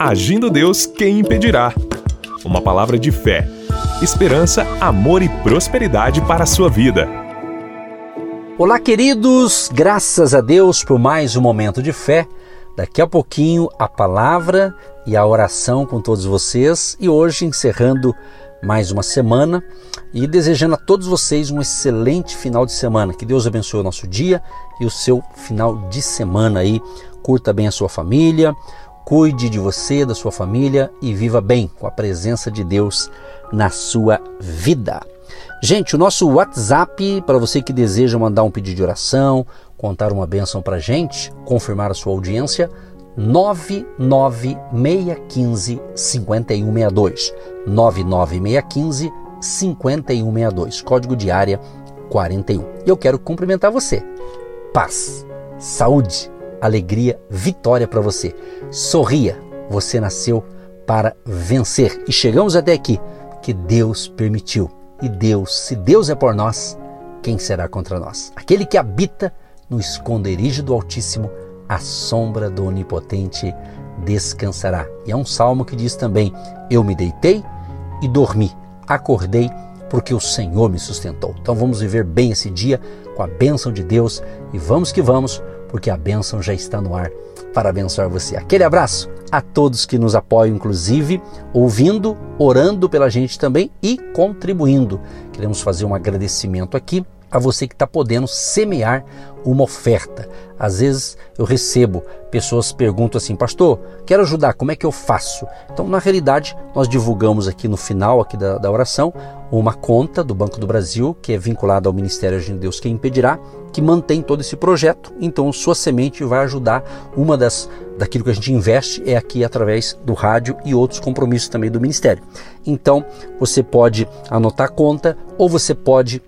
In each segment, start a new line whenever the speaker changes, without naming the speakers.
Agindo Deus, quem impedirá? Uma palavra de fé, esperança, amor e prosperidade para a sua vida.
Olá, queridos, graças a Deus por mais um momento de fé. Daqui a pouquinho a palavra e a oração com todos vocês e hoje encerrando mais uma semana e desejando a todos vocês um excelente final de semana. Que Deus abençoe o nosso dia e o seu final de semana aí. Curta bem a sua família, cuide de você, da sua família e viva bem com a presença de Deus na sua vida. Gente, o nosso WhatsApp para você que deseja mandar um pedido de oração, contar uma bênção para gente, confirmar a sua audiência, 99615 5162. 99615 5162, código de área 41. E eu quero cumprimentar você. Paz, saúde, alegria, vitória para você. Sorria, você nasceu para vencer. E chegamos até aqui que Deus permitiu. E Deus, se Deus é por nós, quem será contra nós? Aquele que habita no esconderijo do Altíssimo, a sombra do Onipotente descansará. E é um salmo que diz também: Eu me deitei e dormi, acordei porque o Senhor me sustentou. Então vamos viver bem esse dia com a bênção de Deus e vamos que vamos, porque a bênção já está no ar para abençoar você. Aquele abraço a todos que nos apoiam, inclusive ouvindo, orando pela gente também e contribuindo. Queremos fazer um agradecimento aqui a você que está podendo semear uma oferta. Às vezes eu recebo pessoas perguntam assim, pastor, quero ajudar, como é que eu faço? Então, na realidade, nós divulgamos aqui no final aqui da, da oração uma conta do Banco do Brasil que é vinculada ao Ministério de Deus Quem Impedirá, que mantém todo esse projeto. Então, sua semente vai ajudar. Uma das daquilo que a gente investe é aqui através do rádio e outros compromissos também do Ministério. Então, você pode anotar a conta ou você pode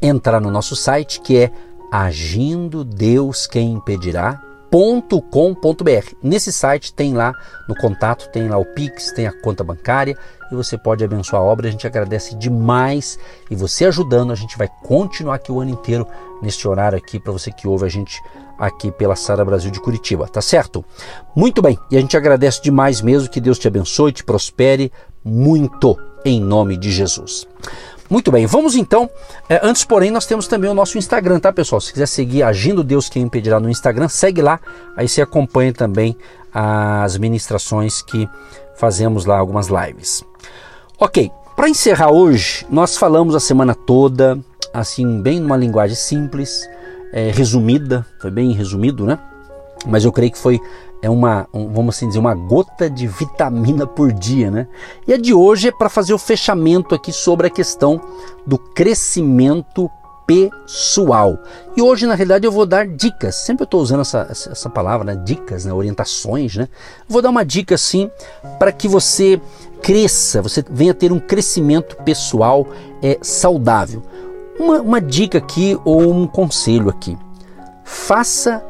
entrar no nosso site que é agindo Deus quem impedirá .com.br. Nesse site tem lá no contato, tem lá o Pix, tem a conta bancária e você pode abençoar a obra. A gente agradece demais e você ajudando, a gente vai continuar aqui o ano inteiro neste horário aqui para você que ouve a gente aqui pela Sara Brasil de Curitiba, tá certo? Muito bem, e a gente agradece demais mesmo que Deus te abençoe, te prospere muito em nome de Jesus. Muito bem, vamos então. É, antes, porém, nós temos também o nosso Instagram, tá, pessoal? Se quiser seguir Agindo Deus Quem Impedirá no Instagram, segue lá. Aí você acompanha também as ministrações que fazemos lá, algumas lives. Ok, para encerrar hoje, nós falamos a semana toda, assim, bem numa linguagem simples, é, resumida, foi bem resumido, né? Mas eu creio que foi é uma, um, vamos assim dizer, uma gota de vitamina por dia, né? E a de hoje é para fazer o fechamento aqui sobre a questão do crescimento pessoal. E hoje, na realidade, eu vou dar dicas. Sempre eu estou usando essa, essa palavra, né? dicas, né? orientações, né? Vou dar uma dica assim para que você cresça, você venha ter um crescimento pessoal é, saudável. Uma, uma dica aqui ou um conselho aqui. Faça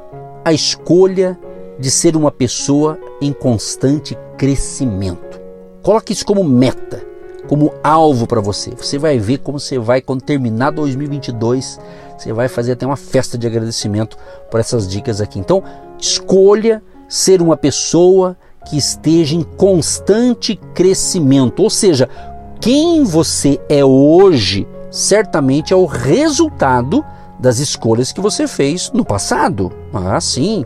a escolha de ser uma pessoa em constante crescimento. Coloque isso como meta, como alvo para você. Você vai ver como você vai, quando terminar 2022, você vai fazer até uma festa de agradecimento por essas dicas aqui. Então, escolha ser uma pessoa que esteja em constante crescimento, ou seja, quem você é hoje certamente é o resultado das escolhas que você fez no passado. Ah, sim.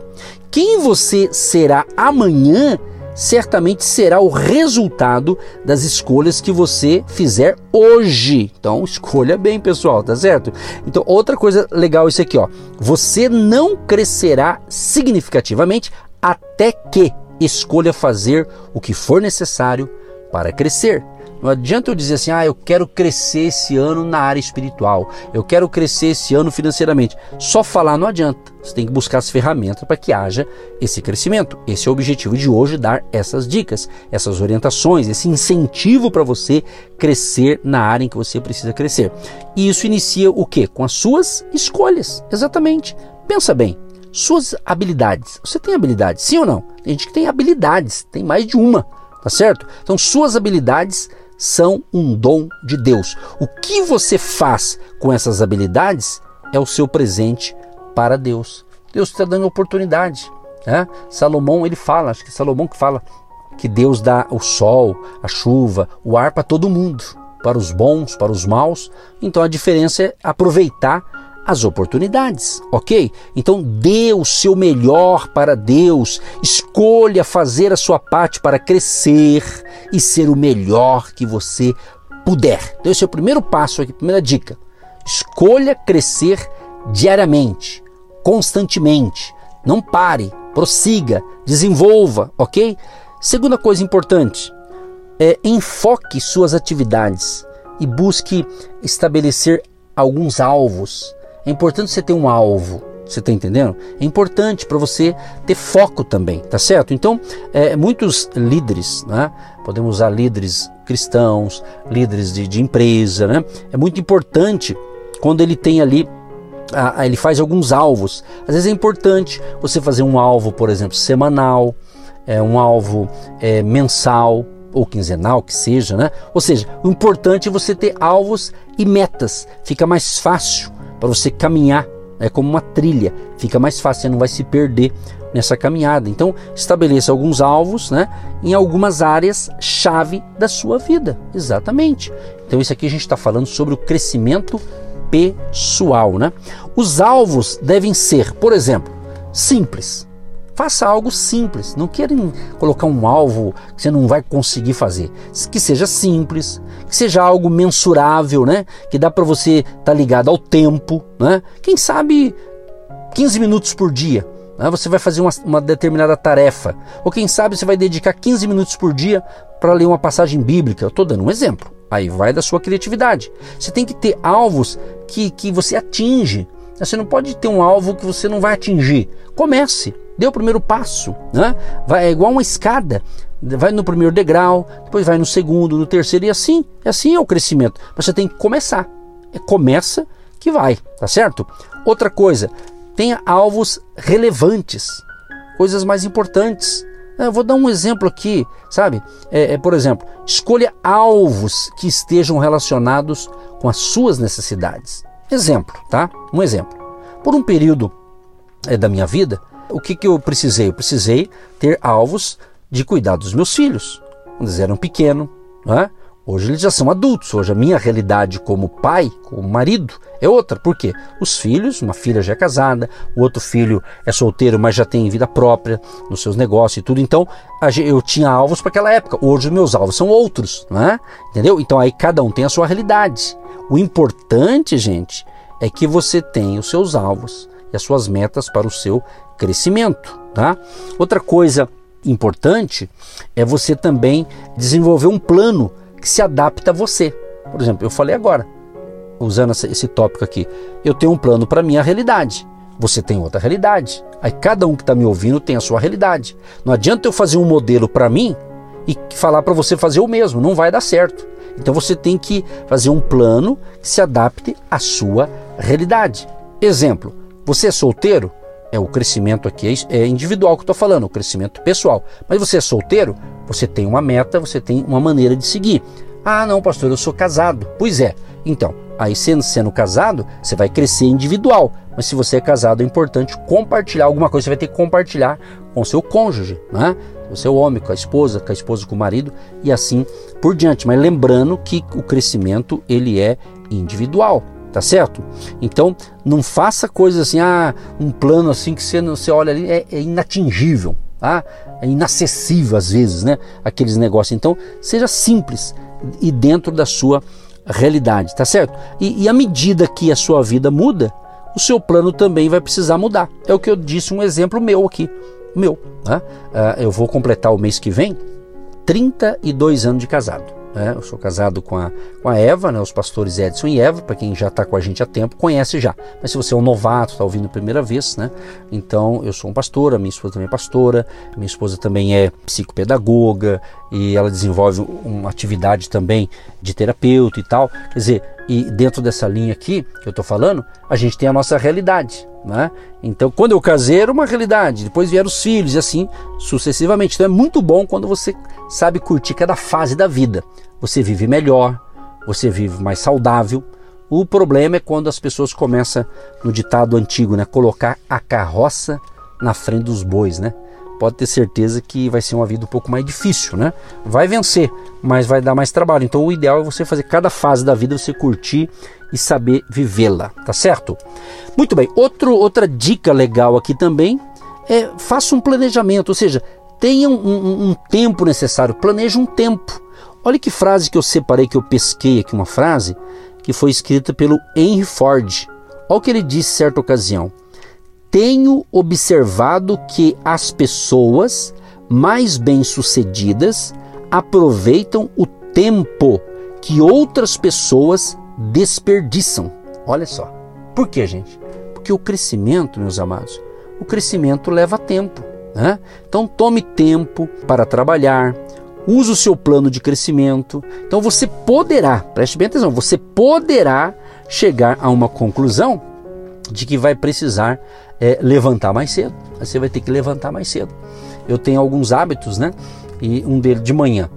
Quem você será amanhã certamente será o resultado das escolhas que você fizer hoje. Então, escolha bem, pessoal, tá certo? Então, outra coisa legal isso aqui, ó. Você não crescerá significativamente até que escolha fazer o que for necessário para crescer. Não adianta eu dizer assim, ah, eu quero crescer esse ano na área espiritual, eu quero crescer esse ano financeiramente. Só falar não adianta. Você tem que buscar as ferramentas para que haja esse crescimento. Esse é o objetivo de hoje, dar essas dicas, essas orientações, esse incentivo para você crescer na área em que você precisa crescer. E isso inicia o quê? Com as suas escolhas. Exatamente. Pensa bem, suas habilidades. Você tem habilidades, sim ou não? Tem gente que tem habilidades, tem mais de uma, tá certo? Então, suas habilidades são um dom de Deus. O que você faz com essas habilidades é o seu presente para Deus. Deus está dando oportunidade. Né? Salomão ele fala, acho que é Salomão que fala que Deus dá o sol, a chuva, o ar para todo mundo, para os bons, para os maus. Então a diferença é aproveitar as oportunidades, ok? Então dê o seu melhor para Deus, escolha fazer a sua parte para crescer e ser o melhor que você puder. Então esse é o primeiro passo aqui, primeira dica. Escolha crescer diariamente, constantemente. Não pare, prossiga, desenvolva, ok? Segunda coisa importante é enfoque suas atividades e busque estabelecer alguns alvos é importante você ter um alvo. Você está entendendo? É importante para você ter foco também, tá certo? Então, é, muitos líderes, né? podemos usar líderes cristãos, líderes de, de empresa, né? É muito importante quando ele tem ali ele faz alguns alvos. Às vezes é importante você fazer um alvo, por exemplo, semanal, é, um alvo é, mensal ou quinzenal, que seja, né? Ou seja, o importante é você ter alvos e metas. Fica mais fácil para você caminhar. É como uma trilha, fica mais fácil, você não vai se perder nessa caminhada. Então, estabeleça alguns alvos né, em algumas áreas chave da sua vida. Exatamente. Então, isso aqui a gente está falando sobre o crescimento pessoal. Né? Os alvos devem ser, por exemplo, simples. Faça algo simples. Não querem colocar um alvo que você não vai conseguir fazer. Que seja simples, que seja algo mensurável, né? Que dá para você estar tá ligado ao tempo, né? Quem sabe 15 minutos por dia. Né? Você vai fazer uma, uma determinada tarefa. Ou quem sabe você vai dedicar 15 minutos por dia para ler uma passagem bíblica. Eu estou dando um exemplo. Aí vai da sua criatividade. Você tem que ter alvos que, que você atinge. Você não pode ter um alvo que você não vai atingir. Comece. Dê o primeiro passo, né? Vai, é igual uma escada. Vai no primeiro degrau, depois vai no segundo, no terceiro, e assim, assim é o crescimento. Mas você tem que começar. É, começa que vai, tá certo? Outra coisa, tenha alvos relevantes, coisas mais importantes. Eu vou dar um exemplo aqui, sabe? É, é, por exemplo, escolha alvos que estejam relacionados com as suas necessidades. Exemplo, tá? Um exemplo. Por um período é, da minha vida, o que, que eu precisei? Eu precisei ter alvos de cuidar dos meus filhos. Quando eles eram pequenos, né? Hoje eles já são adultos. Hoje a minha realidade como pai, como marido, é outra. Por quê? Os filhos, uma filha já é casada, o outro filho é solteiro, mas já tem vida própria nos seus negócios e tudo. Então eu tinha alvos para aquela época. Hoje os meus alvos são outros, né? Entendeu? Então aí cada um tem a sua realidade. O importante, gente, é que você tenha os seus alvos e as suas metas para o seu crescimento. Tá? Outra coisa importante é você também desenvolver um plano que se adapta a você. Por exemplo, eu falei agora, usando esse tópico aqui, eu tenho um plano para minha realidade. Você tem outra realidade. Aí cada um que está me ouvindo tem a sua realidade. Não adianta eu fazer um modelo para mim e falar para você fazer o mesmo, não vai dar certo. Então você tem que fazer um plano que se adapte à sua realidade. Exemplo: você é solteiro? É o crescimento aqui é individual que eu estou falando, o crescimento pessoal. Mas você é solteiro? Você tem uma meta, você tem uma maneira de seguir. Ah, não, pastor, eu sou casado. Pois é. Então, aí sendo, sendo casado, você vai crescer individual. Mas se você é casado, é importante compartilhar alguma coisa. Você vai ter que compartilhar com seu cônjuge, né? É o homem com a esposa, com a esposa com o marido e assim por diante. Mas lembrando que o crescimento ele é individual tá certo? Então não faça coisas assim, ah, um plano assim que você, você olha ali é, é inatingível, tá? É inacessível às vezes, né? Aqueles negócios. Então seja simples e dentro da sua realidade, tá certo? E, e à medida que a sua vida muda, o seu plano também vai precisar mudar. É o que eu disse, um exemplo meu aqui, meu. Né? Uh, eu vou completar o mês que vem 32 anos de casado. Né? Eu sou casado com a, com a Eva, né? os pastores Edson e Eva, para quem já está com a gente há tempo, conhece já. Mas se você é um novato, está ouvindo a primeira vez, né? então eu sou um pastor, a minha esposa também é pastora, minha esposa também é psicopedagoga e ela desenvolve uma atividade também de terapeuta e tal. Quer dizer, e dentro dessa linha aqui que eu estou falando, a gente tem a nossa realidade. Né? Então, quando eu casei, era uma realidade, depois vieram os filhos e assim sucessivamente. Então, é muito bom quando você sabe curtir cada fase da vida. Você vive melhor, você vive mais saudável. O problema é quando as pessoas começam, no ditado antigo, né, colocar a carroça na frente dos bois, né? Pode ter certeza que vai ser uma vida um pouco mais difícil, né? Vai vencer, mas vai dar mais trabalho. Então o ideal é você fazer cada fase da vida, você curtir e saber vivê-la, tá certo? Muito bem, Outro, outra dica legal aqui também é faça um planejamento, ou seja, tenha um, um, um tempo necessário, planeje um tempo. Olha que frase que eu separei, que eu pesquei aqui, uma frase que foi escrita pelo Henry Ford. Olha o que ele disse certa ocasião tenho observado que as pessoas mais bem-sucedidas aproveitam o tempo que outras pessoas desperdiçam. Olha só. Por quê, gente? Porque o crescimento, meus amados, o crescimento leva tempo. Né? Então tome tempo para trabalhar, use o seu plano de crescimento. Então você poderá, preste bem atenção, você poderá chegar a uma conclusão de que vai precisar é, levantar mais cedo. Você vai ter que levantar mais cedo. Eu tenho alguns hábitos, né? E um deles de manhã,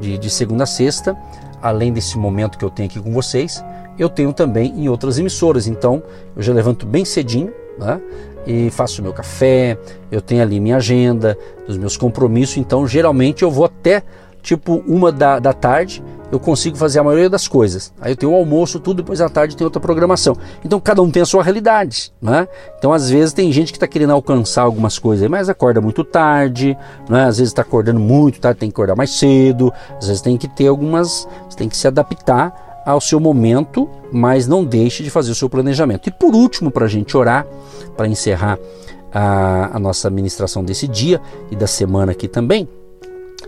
de, de segunda a sexta, além desse momento que eu tenho aqui com vocês, eu tenho também em outras emissoras. Então, eu já levanto bem cedinho, né? E faço meu café, eu tenho ali minha agenda, os meus compromissos. Então, geralmente eu vou até tipo uma da, da tarde eu consigo fazer a maioria das coisas. Aí eu tenho o almoço, tudo, depois à tarde tem outra programação. Então cada um tem a sua realidade, né? Então às vezes tem gente que está querendo alcançar algumas coisas, mas acorda muito tarde, né? Às vezes está acordando muito tarde, tem que acordar mais cedo. Às vezes tem que ter algumas, você tem que se adaptar ao seu momento, mas não deixe de fazer o seu planejamento. E por último, para a gente orar, para encerrar a, a nossa administração desse dia e da semana aqui também,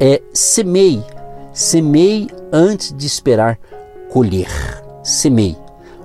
é semeie Semei antes de esperar colher. Semei.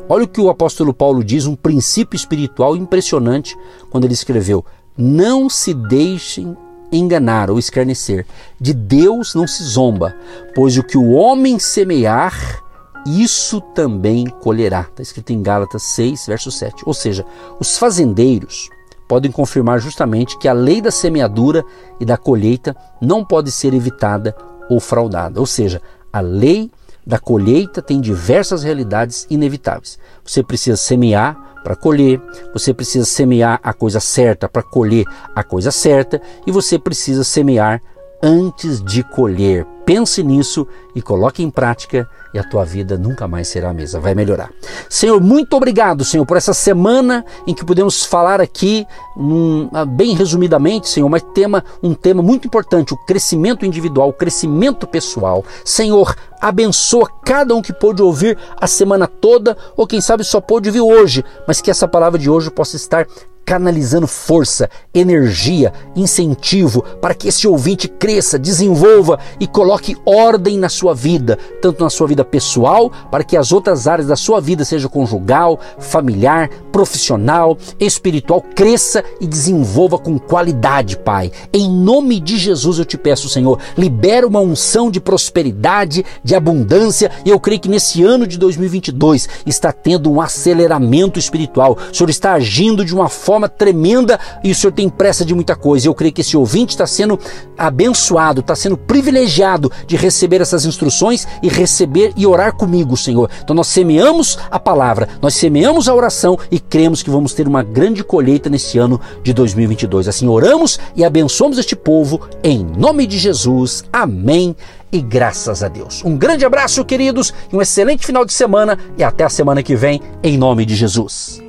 Olha o que o apóstolo Paulo diz, um princípio espiritual impressionante, quando ele escreveu: Não se deixem enganar ou escarnecer. De Deus não se zomba, pois o que o homem semear, isso também colherá. Está escrito em Gálatas 6, verso 7. Ou seja, os fazendeiros podem confirmar justamente que a lei da semeadura e da colheita não pode ser evitada ou fraudada. Ou seja, a lei da colheita tem diversas realidades inevitáveis. Você precisa semear para colher, você precisa semear a coisa certa para colher a coisa certa e você precisa semear antes de colher. Pense nisso e coloque em prática e a tua vida nunca mais será a mesma, vai melhorar. Senhor, muito obrigado, Senhor, por essa semana em que podemos falar aqui, um, ah, bem resumidamente, Senhor, mas tema, um tema muito importante, o crescimento individual, o crescimento pessoal. Senhor, abençoa cada um que pôde ouvir a semana toda, ou quem sabe só pôde ouvir hoje, mas que essa palavra de hoje possa estar canalizando força, energia, incentivo para que esse ouvinte cresça, desenvolva e coloque ordem na sua vida, tanto na sua vida pessoal, para que as outras áreas da sua vida, seja conjugal, familiar, profissional, espiritual, cresça e desenvolva com qualidade, Pai. Em nome de Jesus eu te peço, Senhor, libera uma unção de prosperidade, de abundância, e eu creio que nesse ano de 2022 está tendo um aceleramento espiritual. O Senhor está agindo de uma forma forma tremenda e o Senhor tem pressa de muita coisa. Eu creio que esse ouvinte está sendo abençoado, está sendo privilegiado de receber essas instruções e receber e orar comigo, Senhor. Então nós semeamos a palavra, nós semeamos a oração e cremos que vamos ter uma grande colheita nesse ano de 2022. Assim oramos e abençoamos este povo em nome de Jesus. Amém e graças a Deus. Um grande abraço, queridos, e um excelente final de semana e até a semana que vem, em nome de Jesus.